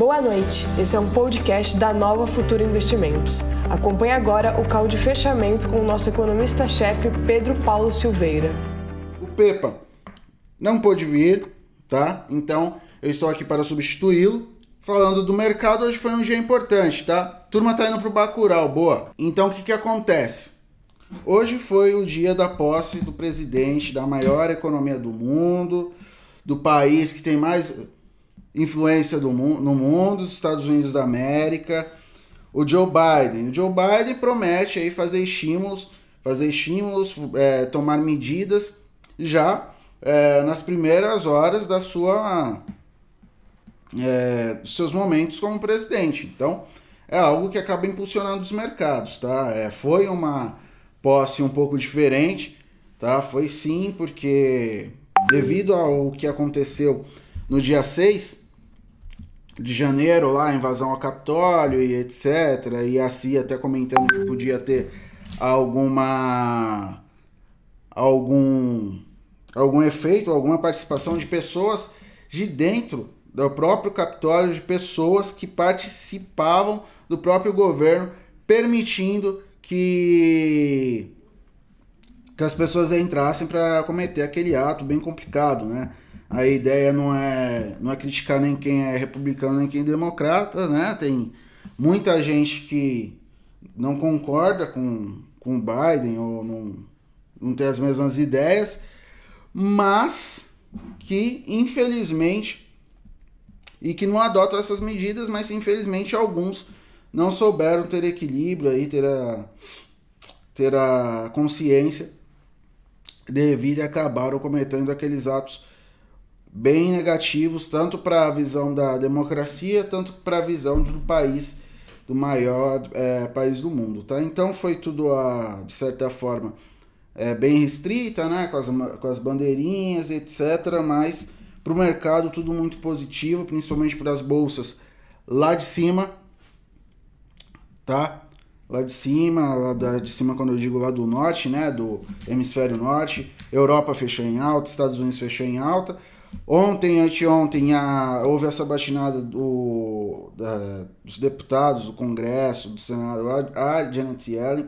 Boa noite, esse é um podcast da Nova Futura Investimentos. Acompanhe agora o call de fechamento com o nosso economista-chefe Pedro Paulo Silveira. O Pepa não pôde vir, tá? Então eu estou aqui para substituí-lo. Falando do mercado, hoje foi um dia importante, tá? Turma tá indo pro Bacurau, boa. Então o que que acontece? Hoje foi o dia da posse do presidente da maior economia do mundo, do país que tem mais influência do mu no mundo, os Estados Unidos da América, o Joe Biden. O Joe Biden promete aí fazer estímulos, fazer estímulos, é, tomar medidas já é, nas primeiras horas da sua é, dos seus momentos como presidente. Então é algo que acaba impulsionando os mercados, tá? É, foi uma posse um pouco diferente, tá? Foi sim, porque devido ao que aconteceu no dia 6 de janeiro, lá, a invasão ao Capitólio e etc. E a CIA até comentando que podia ter alguma. algum. algum efeito, alguma participação de pessoas de dentro do próprio Capitólio, de pessoas que participavam do próprio governo, permitindo que que as pessoas entrassem para cometer aquele ato bem complicado, né? A ideia não é não é criticar nem quem é republicano nem quem é democrata, né? Tem muita gente que não concorda com, com o Biden ou não, não tem as mesmas ideias, mas que infelizmente e que não adotam essas medidas, mas infelizmente alguns não souberam ter equilíbrio aí, ter a, ter a consciência devido e acabaram cometendo aqueles atos bem negativos, tanto para a visão da democracia, tanto para a visão do país, do maior é, país do mundo, tá? Então foi tudo, a, de certa forma, é, bem restrita, né? Com as, com as bandeirinhas, etc. Mas para o mercado tudo muito positivo, principalmente para as bolsas lá de cima, tá? lá de cima, lá da, de cima quando eu digo lá do norte, né, do hemisfério norte, Europa fechou em alta, Estados Unidos fechou em alta. Ontem, anteontem, a, houve essa batinada do, da, dos deputados, do Congresso, do Senado, a, a Janet Yellen.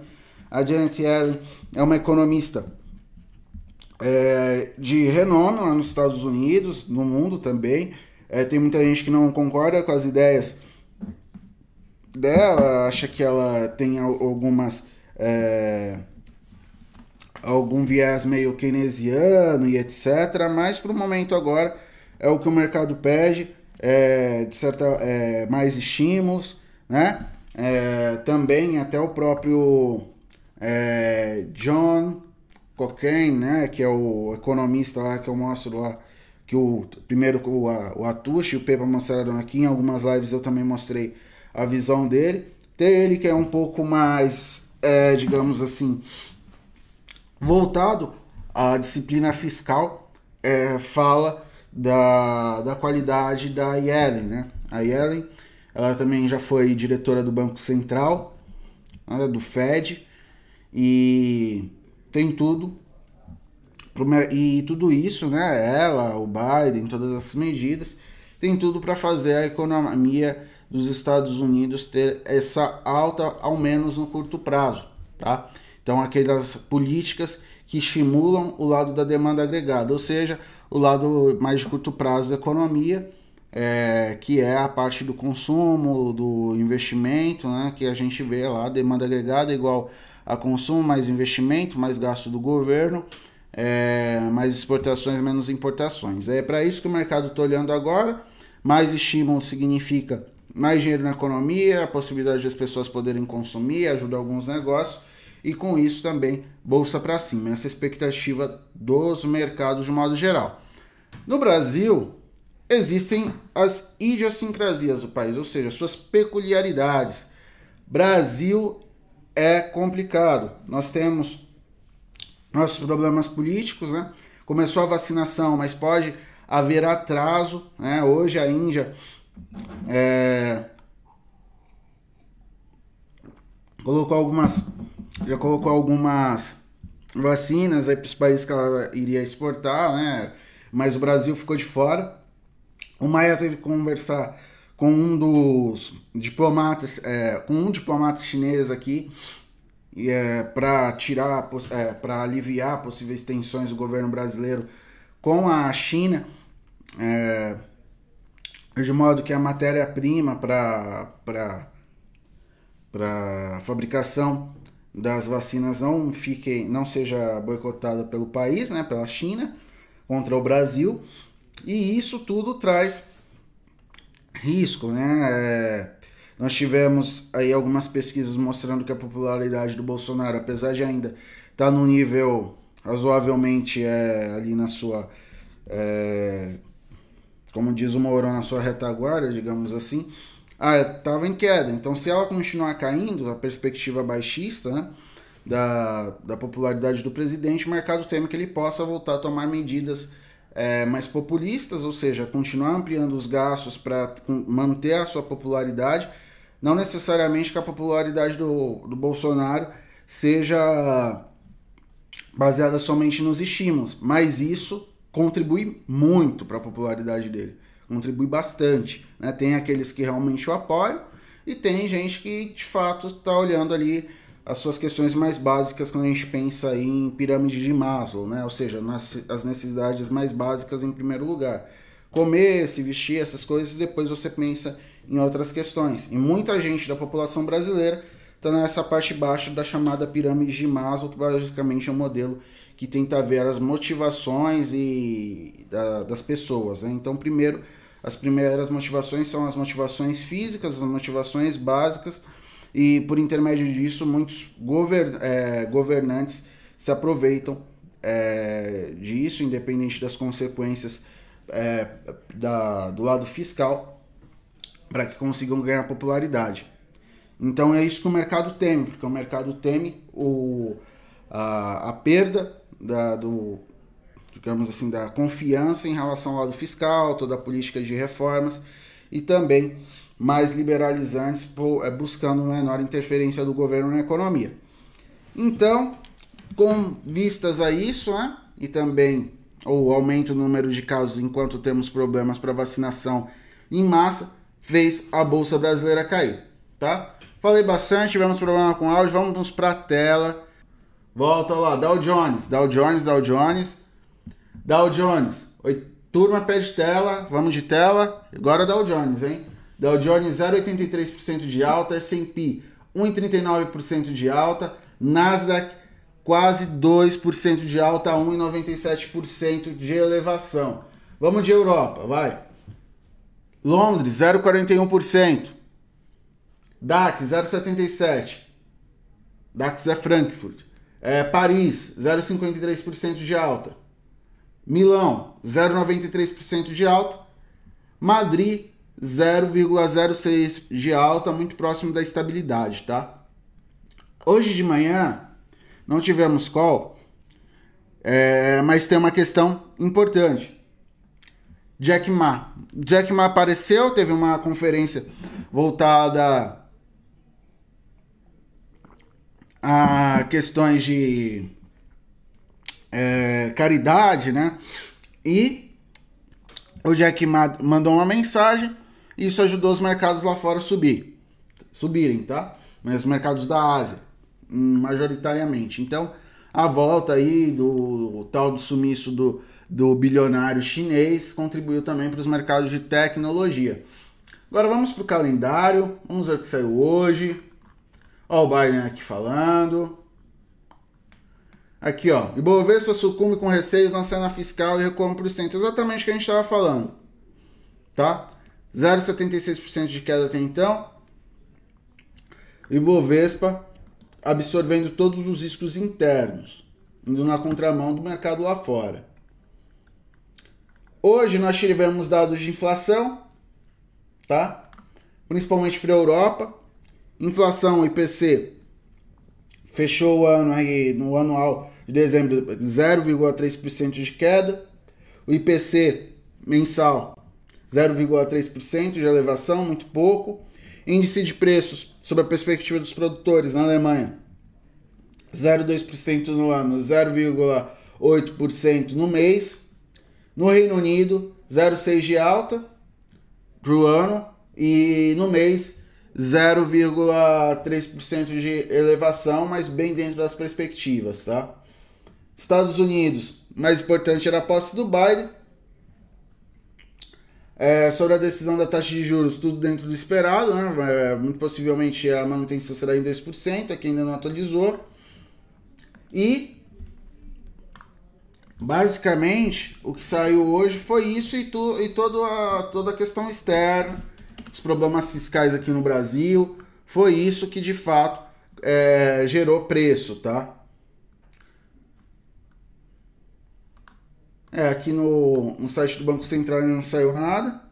A Janet Yellen é uma economista é, de renome lá nos Estados Unidos, no mundo também. É, tem muita gente que não concorda com as ideias dela, acha que ela tem algumas. É, algum viés meio keynesiano e etc. Mas para o momento agora é o que o mercado pede, é, de certa, é, mais estímulos, né? É, também até o próprio é, John Cochrane, né? Que é o economista lá que eu mostro lá, que o primeiro o, o Atushi e o Pepa mostraram aqui em algumas lives eu também mostrei a visão dele. Tem ele que é um pouco mais, é, digamos assim, voltado à disciplina fiscal, é, fala da, da qualidade da Yellen, né? A Yellen, ela também já foi diretora do Banco Central, né, do Fed, e tem tudo e tudo isso, né? Ela, o Biden, todas essas medidas, tem tudo para fazer a economia dos Estados Unidos ter essa alta, ao menos no curto prazo, tá? Então, aquelas políticas que estimulam o lado da demanda agregada, ou seja, o lado mais de curto prazo da economia, é, que é a parte do consumo, do investimento, né, que a gente vê lá, demanda agregada igual a consumo, mais investimento, mais gasto do governo, é, mais exportações, menos importações. É para isso que o mercado está olhando agora. Mais estímulo significa mais dinheiro na economia, a possibilidade das pessoas poderem consumir, ajudar alguns negócios e com isso também bolsa para cima. Essa expectativa dos mercados de modo geral. No Brasil, existem as idiosincrasias do país, ou seja, suas peculiaridades. Brasil é complicado. Nós temos nossos problemas políticos, né? Começou a vacinação, mas pode haver atraso, né? Hoje a Índia é, colocou algumas já colocou algumas vacinas aí para os países que ela iria exportar, né? Mas o Brasil ficou de fora. O Maia teve que conversar com um dos diplomatas, é, com um diplomata chinês aqui, é, para tirar, é, para aliviar possíveis tensões do governo brasileiro com a China, é, de modo que a matéria-prima para para fabricação das vacinas não fique, não seja boicotada pelo país, né, pela China, contra o Brasil, e isso tudo traz risco, né? É, nós tivemos aí algumas pesquisas mostrando que a popularidade do Bolsonaro, apesar de ainda estar tá no nível razoavelmente é, ali na sua, é, como diz o Mourão, na sua retaguarda, digamos assim, estava ah, em queda. Então, se ela continuar caindo, a perspectiva baixista né, da, da popularidade do presidente, o mercado teme que ele possa voltar a tomar medidas é, mais populistas, ou seja, continuar ampliando os gastos para manter a sua popularidade, não necessariamente que a popularidade do, do Bolsonaro seja baseada somente nos estímulos, mas isso contribui muito para a popularidade dele, contribui bastante. Né? Tem aqueles que realmente o apoiam e tem gente que de fato está olhando ali as suas questões mais básicas quando a gente pensa em pirâmide de Maslow, né? ou seja, nas, as necessidades mais básicas em primeiro lugar. Comer, se vestir, essas coisas, depois você pensa em outras questões. E muita gente da população brasileira está nessa parte baixa da chamada pirâmide de Maslow, que basicamente é um modelo que tenta ver as motivações e da, das pessoas. Né? Então, primeiro, as primeiras motivações são as motivações físicas, as motivações básicas, e por intermédio disso muitos govern é, governantes se aproveitam é, disso, independente das consequências é, da, do lado fiscal, para que consigam ganhar popularidade. Então é isso que o mercado teme, porque o mercado teme o, a, a perda da, do, digamos assim, da confiança em relação ao lado fiscal, toda a política de reformas e também mais liberalizantes, é, buscando menor interferência do governo na economia. Então, com vistas a isso, né, e também o aumento do número de casos enquanto temos problemas para vacinação em massa, fez a bolsa brasileira cair, tá? Falei bastante, tivemos problema com áudio, vamos para a tela. Volta lá, Dow Jones, Dow Jones, Dow Jones. Dow Jones, Oi, turma pede tela, vamos de tela. Agora Dow Jones, hein? Dow Jones 0,83% de alta, S&P 1,39% de alta, Nasdaq quase 2% de alta, 1,97% de elevação. Vamos de Europa, vai. Londres 0,41%. DAX 0,77%. DAX é Frankfurt. É, Paris 0,53% de alta. Milão 0,93% de alta. Madrid 0,06 de alta, muito próximo da estabilidade, tá? Hoje de manhã não tivemos call, é, mas tem uma questão importante. Jack Ma. Jack Ma apareceu, teve uma conferência voltada a questões de é, caridade, né? E o Jack Ma mandou uma mensagem isso ajudou os mercados lá fora a subir, subirem, tá? Mas os mercados da Ásia, majoritariamente. Então, a volta aí do tal do sumiço do, do bilionário chinês contribuiu também para os mercados de tecnologia. Agora vamos para o calendário, vamos ver o que saiu hoje. Ó o Biden aqui falando. Aqui, ó. Ibovespa sucumbe com receios na cena fiscal e recua por cento. Exatamente o que a gente estava falando. Tá? 0,76% de queda até então. Ibovespa absorvendo todos os riscos internos, indo na contramão do mercado lá fora. Hoje nós tivemos dados de inflação, tá? Principalmente para a Europa. Inflação IPC fechou o ano aí no anual de dezembro 0,3% de queda. O IPC mensal 0,3% de elevação, muito pouco. Índice de preços, sob a perspectiva dos produtores na Alemanha, 0,2% no ano, 0,8% no mês. No Reino Unido, 0,6% de alta para o ano, e no mês 0,3% de elevação, mas bem dentro das perspectivas, tá? Estados Unidos, mais importante era a posse do Biden. É, sobre a decisão da taxa de juros, tudo dentro do esperado, né? É, muito possivelmente a manutenção será em 2%, aqui ainda não atualizou. E basicamente o que saiu hoje foi isso e, tu, e toda, a, toda a questão externa, os problemas fiscais aqui no Brasil, foi isso que de fato é, gerou preço, tá? É, aqui no, no site do Banco Central ainda não saiu nada.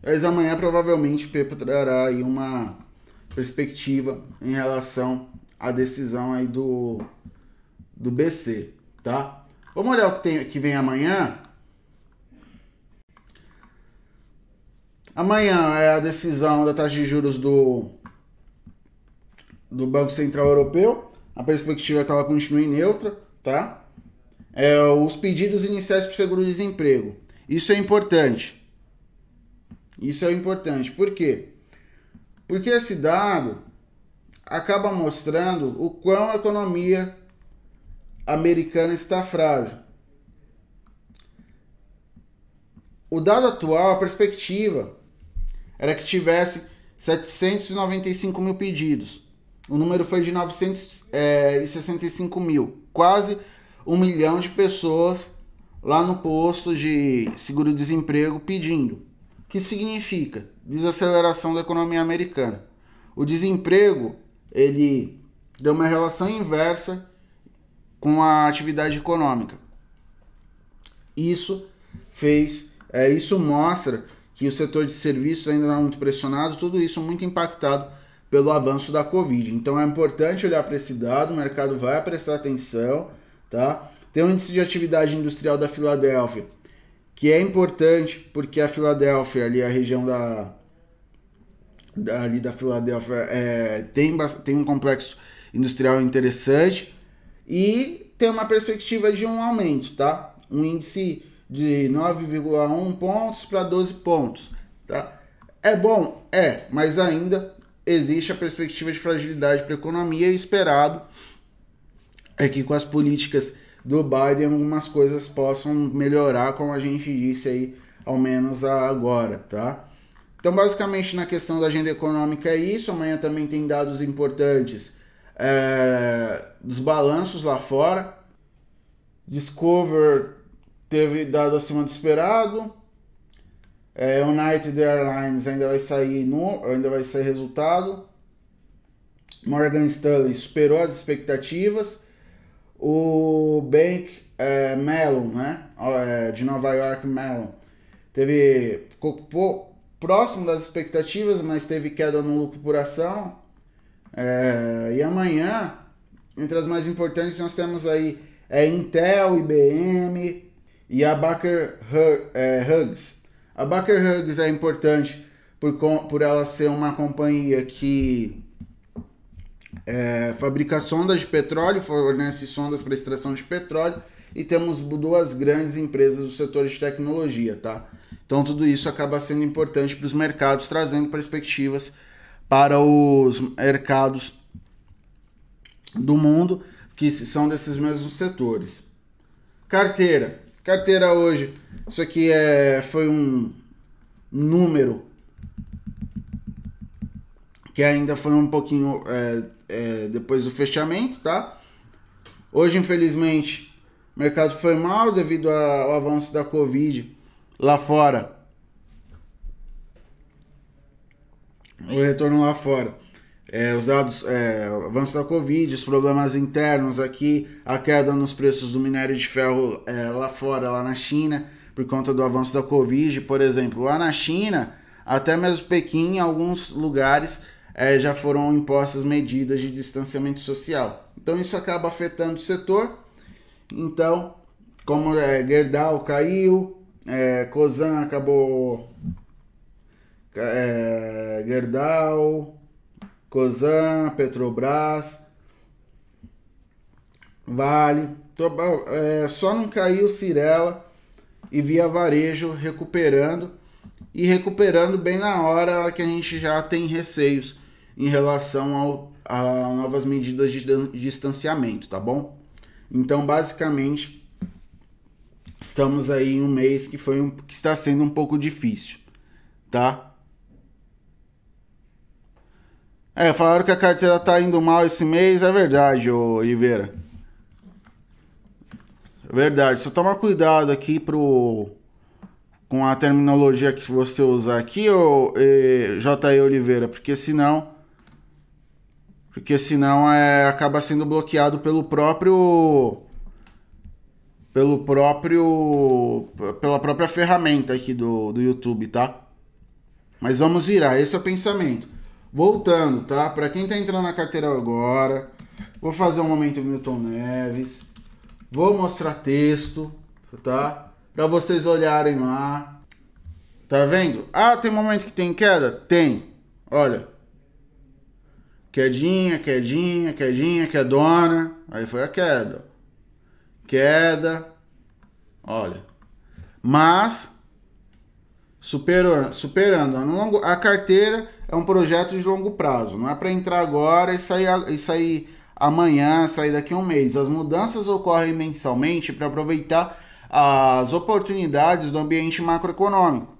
Mas amanhã provavelmente o Pepa trará aí uma perspectiva em relação à decisão aí do, do BC, tá? Vamos olhar o que, tem, que vem amanhã. Amanhã é a decisão da taxa de juros do, do Banco Central Europeu. A perspectiva é que ela continue neutra, tá? é, os pedidos iniciais para seguro-desemprego. Isso é importante. Isso é importante. Por quê? Porque esse dado acaba mostrando o quão a economia americana está frágil. O dado atual, a perspectiva, era que tivesse 795 mil pedidos. O número foi de 965 mil, quase um milhão de pessoas lá no posto de seguro-desemprego pedindo. O que significa? Desaceleração da economia americana. O desemprego, ele deu uma relação inversa com a atividade econômica. Isso fez, é, isso mostra que o setor de serviços ainda está muito pressionado, tudo isso muito impactado pelo avanço da Covid. Então é importante olhar para esse dado, o mercado vai prestar atenção tá? Tem o índice de atividade industrial da Filadélfia, que é importante porque a Filadélfia, ali a região da, da ali da Filadélfia, é, tem, tem um complexo industrial interessante e tem uma perspectiva de um aumento, tá? Um índice de 9,1 pontos para 12 pontos, tá? É bom? É, mas ainda existe a perspectiva de fragilidade para a economia esperado é que com as políticas do Biden algumas coisas possam melhorar, como a gente disse aí, ao menos agora, tá? Então, basicamente, na questão da agenda econômica é isso. Amanhã também tem dados importantes é, dos balanços lá fora. Discover teve dado acima do esperado. É, United Airlines ainda vai sair no, ainda vai sair resultado. Morgan Stanley superou as expectativas o Bank é, Mellon, né? É, de Nova York Mellon, teve ficou próximo das expectativas, mas teve queda no lucro por ação. É, e amanhã, entre as mais importantes, nós temos aí é, Intel, IBM e a Baker é, Hughes. A Baker Hughes é importante por, por ela ser uma companhia que é, fabrica sondas de petróleo, fornece sondas para extração de petróleo e temos duas grandes empresas do setor de tecnologia, tá? Então tudo isso acaba sendo importante para os mercados, trazendo perspectivas para os mercados do mundo que são desses mesmos setores. Carteira. Carteira hoje, isso aqui é, foi um número que ainda foi um pouquinho é, é, depois do fechamento, tá? Hoje, infelizmente, o mercado foi mal devido ao avanço da Covid lá fora. O retorno lá fora. É, os dados, é, avanço da Covid, os problemas internos aqui, a queda nos preços do minério de ferro é, lá fora, lá na China, por conta do avanço da Covid, por exemplo. Lá na China, até mesmo Pequim, em alguns lugares, é, já foram impostas medidas de distanciamento social. Então isso acaba afetando o setor. Então, como é, Gerdau caiu, é, Cosan acabou. É, Gerdau, Cosan, Petrobras, Vale. É, só não caiu Cirela e Via Varejo recuperando e recuperando bem na hora que a gente já tem receios em relação ao, a novas medidas de distanciamento, tá bom? Então, basicamente, estamos aí em um mês que foi um, que está sendo um pouco difícil, tá? É, falaram que a carteira tá indo mal esse mês, é verdade, ô Oliveira. É verdade, só toma cuidado aqui pro com a terminologia que você usar aqui, ô J.E. Oliveira, porque senão porque senão é, acaba sendo bloqueado pelo próprio pelo próprio pela própria ferramenta aqui do, do YouTube, tá? Mas vamos virar, esse é o pensamento. Voltando, tá? Para quem tá entrando na carteira agora, vou fazer um momento Milton Neves. Vou mostrar texto, tá? Para vocês olharem lá. Tá vendo? Ah, tem momento que tem queda? Tem. Olha. Quedinha, quedinha, quedinha, quedona. Aí foi a queda. Queda. Olha. Mas superando, superando a carteira é um projeto de longo prazo. Não é para entrar agora e sair, e sair amanhã, sair daqui a um mês. As mudanças ocorrem mensalmente para aproveitar as oportunidades do ambiente macroeconômico.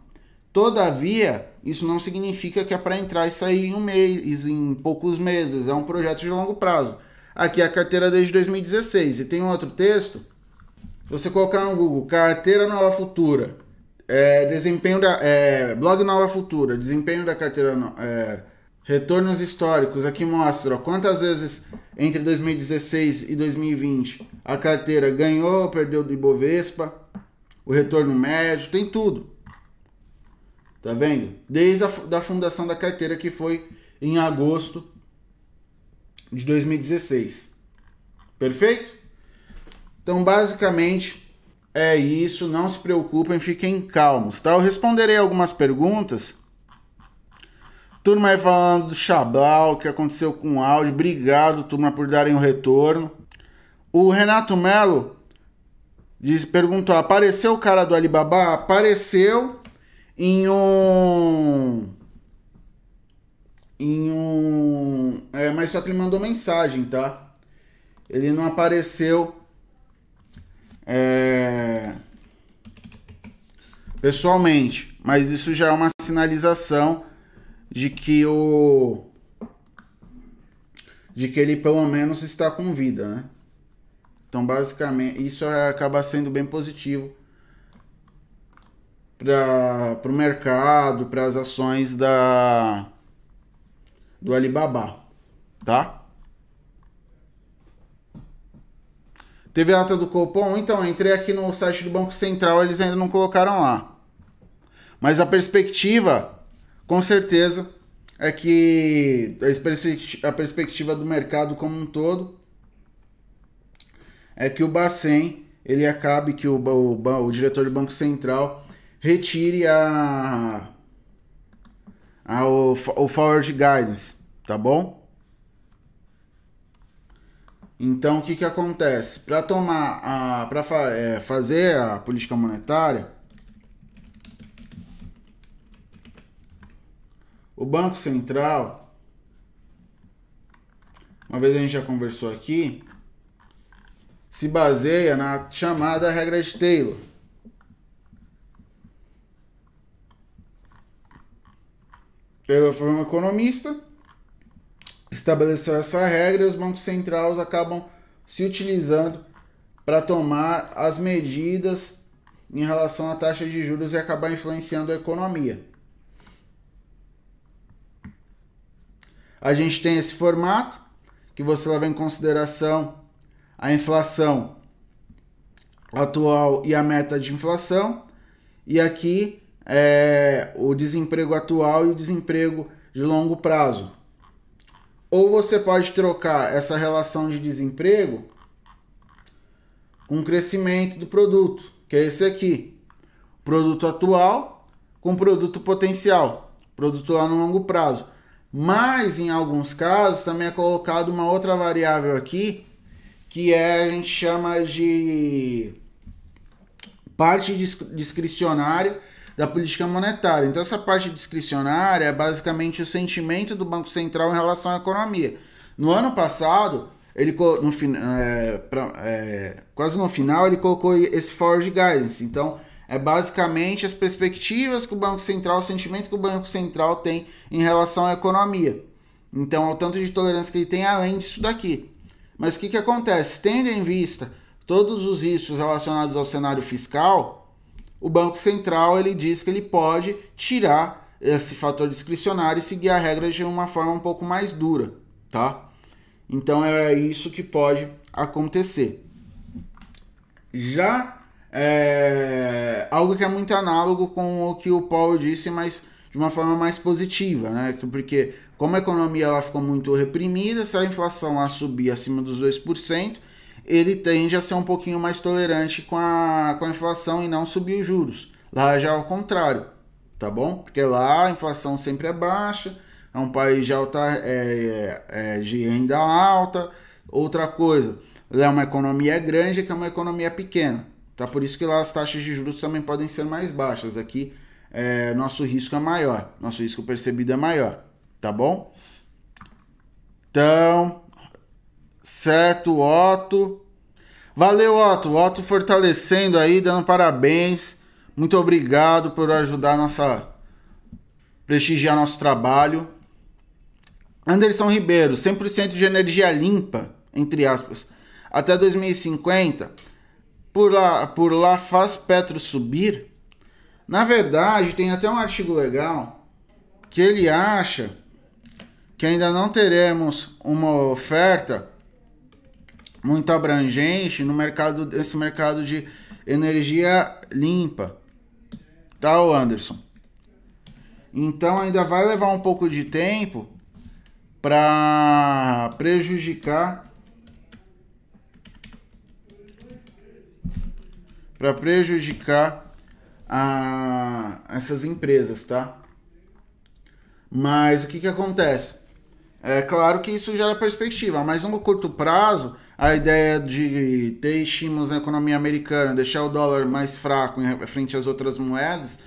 Todavia, isso não significa que é para entrar e sair em um mês, em poucos meses. É um projeto de longo prazo. Aqui é a carteira desde 2016. E tem um outro texto. Se você colocar no Google Carteira Nova Futura, é, desempenho da. É, blog Nova Futura, desempenho da carteira. É, retornos históricos. Aqui mostra ó, quantas vezes entre 2016 e 2020 a carteira ganhou, perdeu do Ibovespa, o retorno médio, tem tudo. Tá vendo? Desde a da fundação da carteira que foi em agosto de 2016. Perfeito? Então, basicamente, é isso, não se preocupem, fiquem calmos, tá? Eu responderei algumas perguntas. Turma aí falando do Xablau, o que aconteceu com o áudio. Obrigado, turma, por darem o retorno. O Renato Melo diz, perguntou: apareceu o cara do Alibaba? Apareceu em um. Em um. É, mas só que ele mandou mensagem, tá? Ele não apareceu é, pessoalmente, mas isso já é uma sinalização de que o de que ele pelo menos está com vida, né? Então, basicamente, isso acaba sendo bem positivo para o mercado, para as ações da do Alibaba, tá? Teve ata do Copom? Então, entrei aqui no site do Banco Central, eles ainda não colocaram lá. Mas a perspectiva, com certeza, é que a perspectiva do mercado como um todo é que o Bacen ele acabe que o, o, o diretor do Banco Central retire a, a o, o forward guidance, tá bom? Então, o que, que acontece? Para tomar a, para fa é, fazer a política monetária, o Banco Central, uma vez a gente já conversou aqui, se baseia na chamada regra de Taylor. Taylor foi um economista estabeleceu essa regra e os bancos centrais acabam se utilizando para tomar as medidas em relação à taxa de juros e acabar influenciando a economia. A gente tem esse formato que você leva em consideração a inflação atual e a meta de inflação, e aqui é o desemprego atual e o desemprego de longo prazo. Ou você pode trocar essa relação de desemprego com o crescimento do produto, que é esse aqui. Produto atual com produto potencial, produto lá no longo prazo. Mas em alguns casos também é colocado uma outra variável aqui, que é a gente chama de parte discricionária da política monetária. Então, essa parte discricionária é basicamente o sentimento do Banco Central em relação à economia. No ano passado, ele no, é, pra, é, quase no final, ele colocou esse forward guidance. Então, é basicamente as perspectivas que o Banco Central, o sentimento que o Banco Central tem em relação à economia. Então, ao tanto de tolerância que ele tem, além disso daqui. Mas o que, que acontece? Tendo em vista todos os riscos relacionados ao cenário fiscal, o Banco Central ele diz que ele pode tirar esse fator discricionário e seguir a regra de uma forma um pouco mais dura, tá? Então é isso que pode acontecer. Já é algo que é muito análogo com o que o Paulo disse, mas de uma forma mais positiva, né? Porque como a economia ela ficou muito reprimida, se a inflação lá subir acima dos 2%, ele tende a ser um pouquinho mais tolerante com a, com a inflação e não subir os juros. Lá já é o contrário, tá bom? Porque lá a inflação sempre é baixa, é um país de alta é, é, de renda alta. Outra coisa, lá é uma economia grande que é uma economia pequena. Tá? Por isso que lá as taxas de juros também podem ser mais baixas. Aqui é, nosso risco é maior, nosso risco percebido é maior, tá bom? Então, certo, Otto. Valeu, Otto. Otto fortalecendo aí, dando parabéns. Muito obrigado por ajudar nossa prestigiar nosso trabalho. Anderson Ribeiro, 100% de energia limpa, entre aspas, até 2050. Por lá, por lá faz Petro subir? Na verdade, tem até um artigo legal que ele acha que ainda não teremos uma oferta muito abrangente no mercado esse mercado de energia limpa. Tá, Anderson? Então ainda vai levar um pouco de tempo para prejudicar para prejudicar a essas empresas, tá? Mas o que, que acontece? É claro que isso gera perspectiva, mas no curto prazo, a ideia de ter estímulos na economia americana, deixar o dólar mais fraco em frente às outras moedas,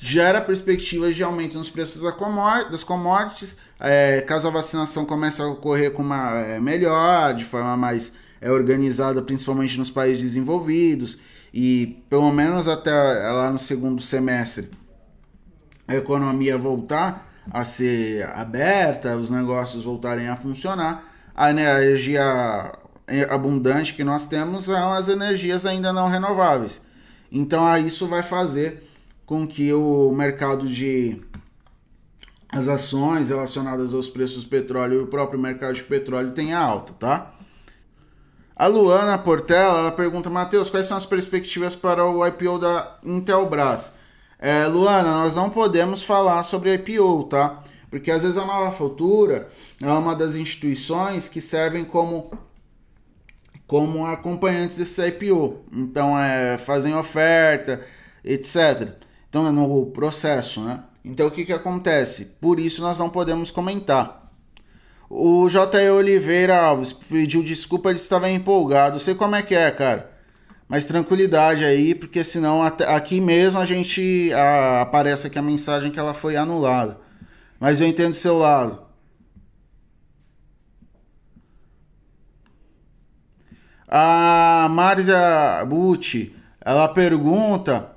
gera perspectivas de aumento nos preços das commodities, é, caso a vacinação comece a ocorrer com uma é, melhor, de forma mais é, organizada, principalmente nos países desenvolvidos, e pelo menos até lá no segundo semestre a economia voltar a ser aberta, os negócios voltarem a funcionar, a energia abundante que nós temos são as energias ainda não renováveis. Então isso vai fazer com que o mercado de as ações relacionadas aos preços do petróleo e o próprio mercado de petróleo tenha alta, tá? A Luana Portela ela pergunta, Matheus, quais são as perspectivas para o IPO da Intelbras? É, Luana, nós não podemos falar sobre IPO, tá? Porque às vezes a Nova Futura é uma das instituições que servem como como acompanhantes desse IPO. Então, é, fazem oferta, etc. Então, é no processo, né? Então, o que, que acontece? Por isso, nós não podemos comentar. O J.E. Oliveira Alves pediu desculpa, ele estava empolgado. Sei como é que é, cara. Mas tranquilidade aí, porque senão aqui mesmo a gente a, aparece aqui a mensagem que ela foi anulada. Mas eu entendo o seu lado. A Marisa Bucci, ela pergunta: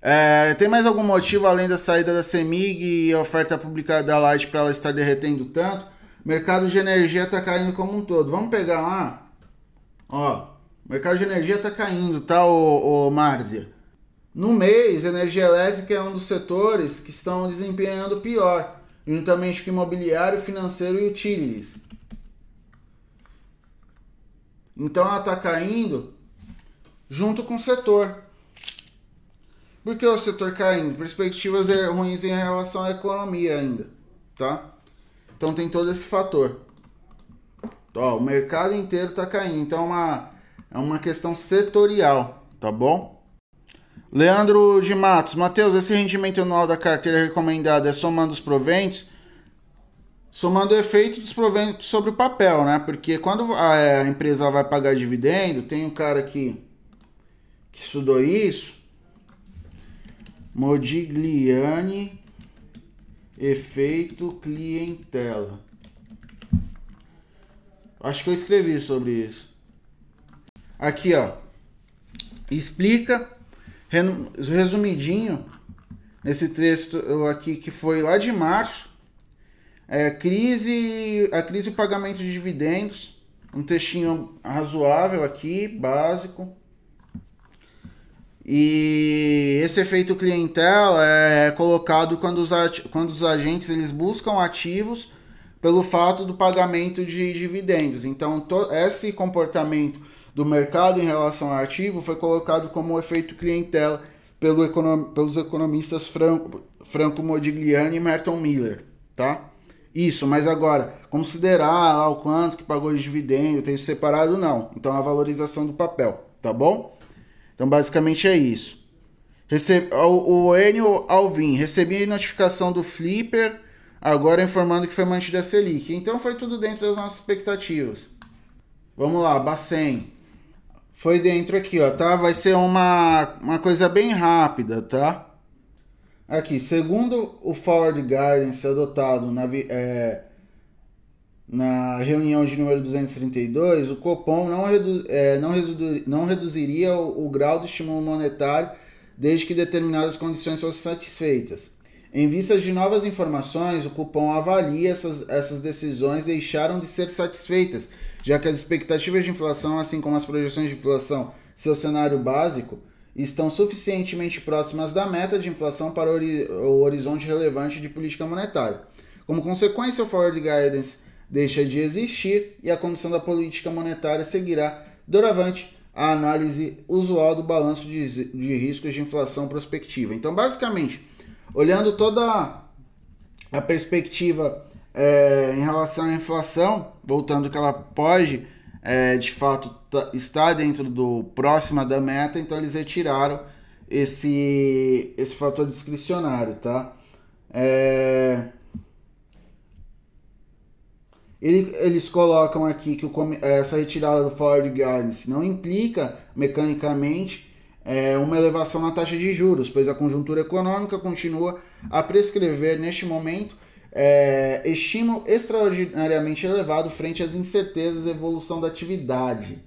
é, tem mais algum motivo além da saída da Semig e a oferta pública da Light para ela estar derretendo tanto? mercado de energia está caindo como um todo. Vamos pegar lá. Ó, mercado de energia está caindo, tá, ô, ô? No mês, energia elétrica é um dos setores que estão desempenhando pior, juntamente com imobiliário, financeiro e utilities. Então ela está caindo junto com o setor. Por que o setor caindo? Perspectivas ruins em relação à economia ainda, tá? Então tem todo esse fator. Ó, o mercado inteiro está caindo. Então é uma, é uma questão setorial, tá bom? Leandro de Matos, Matheus, esse rendimento anual da carteira recomendada é somando os proventos? Somando o efeito dos proventos sobre o papel, né? Porque quando a, a empresa vai pagar dividendo, tem um cara que, que estudou isso. Modigliani efeito clientela. Acho que eu escrevi sobre isso. Aqui, ó. Explica resumidinho nesse texto aqui que foi lá de março. É, crise, a crise e pagamento de dividendos. Um textinho razoável aqui, básico. E esse efeito clientela é colocado quando os, quando os agentes eles buscam ativos pelo fato do pagamento de dividendos. Então, esse comportamento do mercado em relação ao ativo foi colocado como efeito clientela pelo econom, pelos economistas Franco, Franco Modigliani e Merton Miller, tá? Isso, mas agora, considerar lá o quanto que pagou de dividendo, tem separado, não. Então, a valorização do papel, tá bom? Então, basicamente é isso. Receb... O, o Enio Alvin, recebi notificação do Flipper agora informando que foi mantida a Selic. Então foi tudo dentro das nossas expectativas. Vamos lá, Bacen. Foi dentro aqui, ó, tá? Vai ser uma, uma coisa bem rápida, tá? Aqui, segundo o Forward Guidance adotado na, é, na reunião de número 232, o Copom não, redu, é, não, redu, não reduziria o, o grau de estímulo monetário desde que determinadas condições fossem satisfeitas. Em vista de novas informações, o cupom avalia essas, essas decisões deixaram de ser satisfeitas, já que as expectativas de inflação, assim como as projeções de inflação, seu cenário básico, estão suficientemente próximas da meta de inflação para o, ori o horizonte relevante de política monetária. Como consequência, o forward guidance deixa de existir e a condução da política monetária seguirá doravante a análise usual do balanço de, de riscos de inflação prospectiva. Então, basicamente, olhando toda a perspectiva é, em relação à inflação, voltando que ela pode é, de fato estar dentro do próxima da meta, então eles retiraram esse, esse fator discricionário, tá? É, eles colocam aqui que o, essa retirada do forward guidance não implica mecanicamente é, uma elevação na taxa de juros, pois a conjuntura econômica continua a prescrever neste momento é, estímulo extraordinariamente elevado frente às incertezas da evolução da atividade.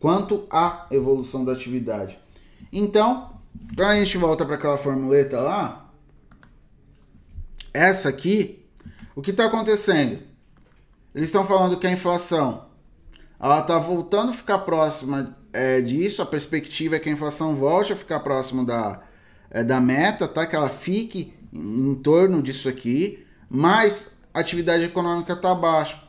Quanto à evolução da atividade. Então, a gente volta para aquela formuleta lá, essa aqui, o que está acontecendo? Eles estão falando que a inflação ela está voltando a ficar próxima é, disso, a perspectiva é que a inflação volte a ficar próximo da, é, da meta, tá? Que ela fique em, torno disso aqui, mas a atividade econômica está baixa.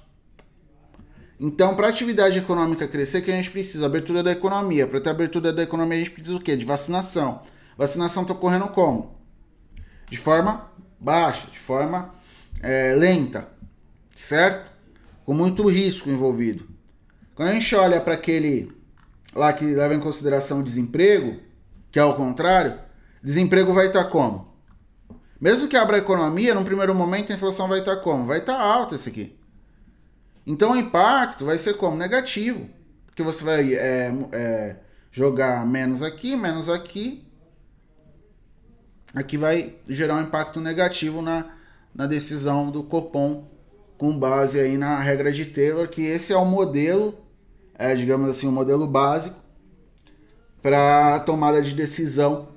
Então, para a atividade econômica crescer, que a gente precisa? Abertura da economia. Para ter abertura da economia, a gente precisa o quê? De vacinação. Vacinação está ocorrendo como? De forma baixa, de forma é, lenta, certo? Com muito risco envolvido. Quando a gente olha para aquele lá que leva em consideração o desemprego, que é o contrário, desemprego vai estar tá como? Mesmo que abra a economia, no primeiro momento a inflação vai estar tá como? Vai estar tá alta esse aqui. Então o impacto vai ser como? Negativo. Porque você vai é, é, jogar menos aqui, menos aqui. Aqui vai gerar um impacto negativo na, na decisão do Copom com base aí na regra de Taylor, que esse é o modelo é, digamos assim, um modelo básico para tomada de decisão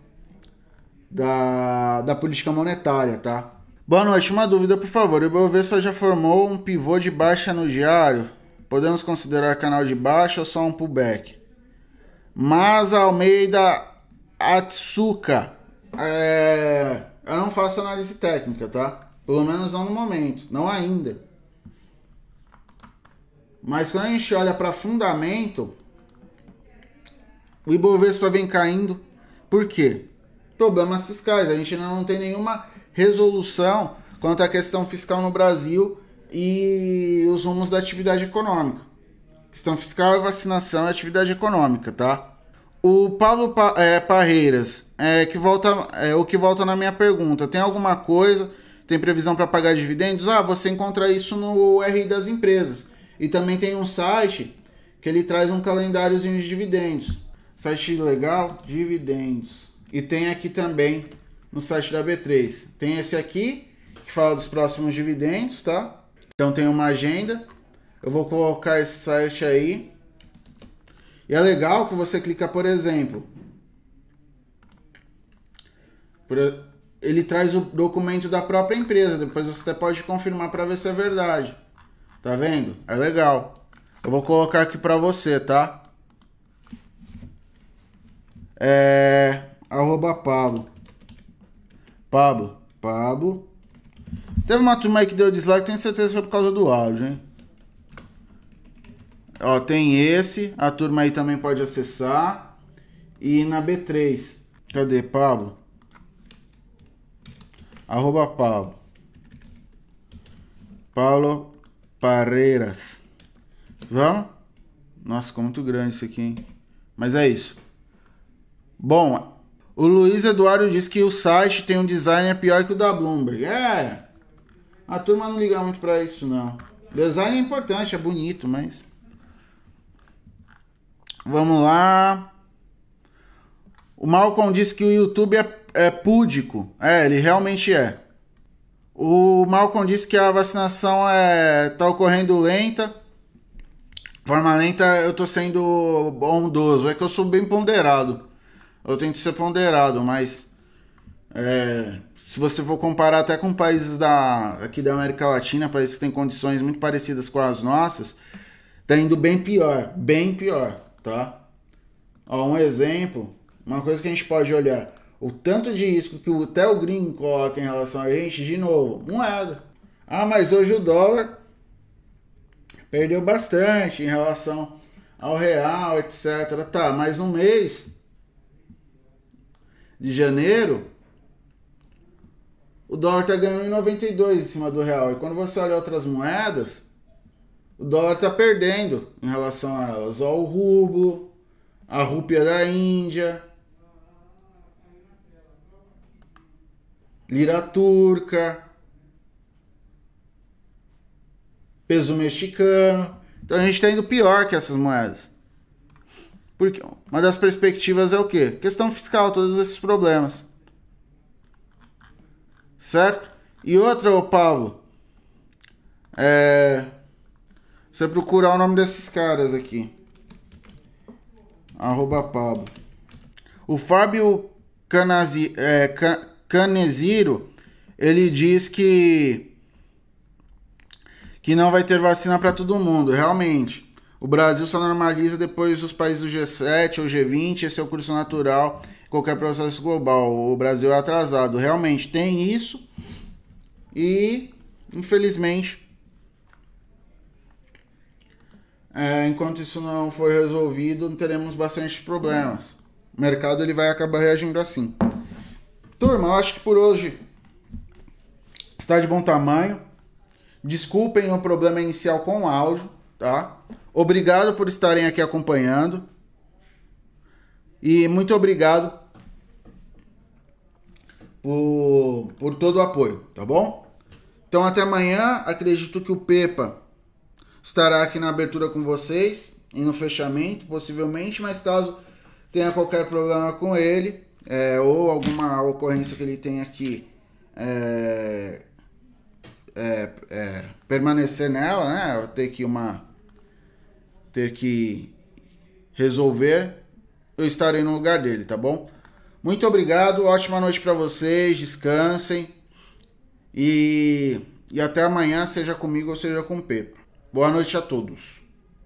da, da política monetária, tá? Boa noite, uma dúvida, por favor. O Ibovespa já formou um pivô de baixa no diário? Podemos considerar canal de baixa ou só um pullback? Mas Almeida Atsuka, é... eu não faço análise técnica, tá? Pelo menos não no momento, não ainda. Mas quando a gente olha para fundamento, o Ibovespa vem caindo. Por quê? Problemas fiscais. A gente ainda não tem nenhuma resolução quanto à questão fiscal no Brasil e os rumos da atividade econômica. Questão fiscal, vacinação e atividade econômica, tá? O Paulo pa é, Parreiras, é, que volta, é, o que volta na minha pergunta, tem alguma coisa, tem previsão para pagar dividendos? Ah, você encontra isso no RI das empresas. E também tem um site que ele traz um calendáriozinho de dividendos. Site legal, dividendos. E tem aqui também no site da B3. Tem esse aqui, que fala dos próximos dividendos, tá? Então tem uma agenda. Eu vou colocar esse site aí. E é legal que você clica, por exemplo. Ele traz o documento da própria empresa. Depois você pode confirmar para ver se é verdade. Tá vendo? É legal. Eu vou colocar aqui para você, tá? É. Arroba Pablo. Pablo. Pablo. Teve uma turma aí que deu dislike, tenho certeza que foi por causa do áudio, hein? Ó, tem esse. A turma aí também pode acessar. E na B3. Cadê, Pablo? Arroba Pablo. Paulo Pareiras. Vamos? Nossa, ficou muito grande isso aqui, hein? Mas é isso. Bom, o Luiz Eduardo disse que o site tem um designer pior que o da Bloomberg. É. A turma não liga muito para isso, não. Design é importante, é bonito, mas. Vamos lá. O Malcolm disse que o YouTube é, é púdico. É, ele realmente é. O Malcolm disse que a vacinação é tá ocorrendo lenta. Forma lenta, eu tô sendo bondoso. É que eu sou bem ponderado. Eu tento ser ponderado, mas é, se você for comparar até com países da aqui da América Latina, países que têm condições muito parecidas com as nossas, tá indo bem pior, bem pior, tá? Ó, um exemplo, uma coisa que a gente pode olhar o tanto de risco que o Theo Green coloca em relação a gente, de novo, moeda. Ah, mas hoje o dólar perdeu bastante em relação ao real, etc. Tá, mais um mês de janeiro, o dólar tá ganhando em 92 em cima do real. E quando você olha outras moedas, o dólar tá perdendo em relação a elas. O rublo, a rúpia da Índia, lira turca, peso mexicano. Então a gente está indo pior que essas moedas. Porque uma das perspectivas é o quê? Questão fiscal, todos esses problemas. Certo? E outra, ô Paulo, é você procurar o nome desses caras aqui. Arroba Pablo. O Fábio Canazi, é, Caneziro, ele diz que que não vai ter vacina para todo mundo, realmente. O Brasil só normaliza depois dos países do G7 ou G20, esse é o curso natural, qualquer processo global. O Brasil é atrasado, realmente tem isso. E infelizmente é, enquanto isso não for resolvido, teremos bastante problemas. O mercado ele vai acabar reagindo assim. Turma, eu acho que por hoje está de bom tamanho. Desculpem o problema inicial com o áudio, tá? Obrigado por estarem aqui acompanhando. E muito obrigado por, por todo o apoio, tá bom? Então até amanhã. Acredito que o Pepa estará aqui na abertura com vocês e no fechamento, possivelmente, mas caso tenha qualquer problema com ele, é, ou alguma ocorrência que ele tenha aqui é, é, é, permanecer nela, né? Ter que uma ter que resolver, eu estarei no lugar dele, tá bom? Muito obrigado, ótima noite para vocês, descansem e, e até amanhã, seja comigo ou seja com o Pepa. Boa noite a todos.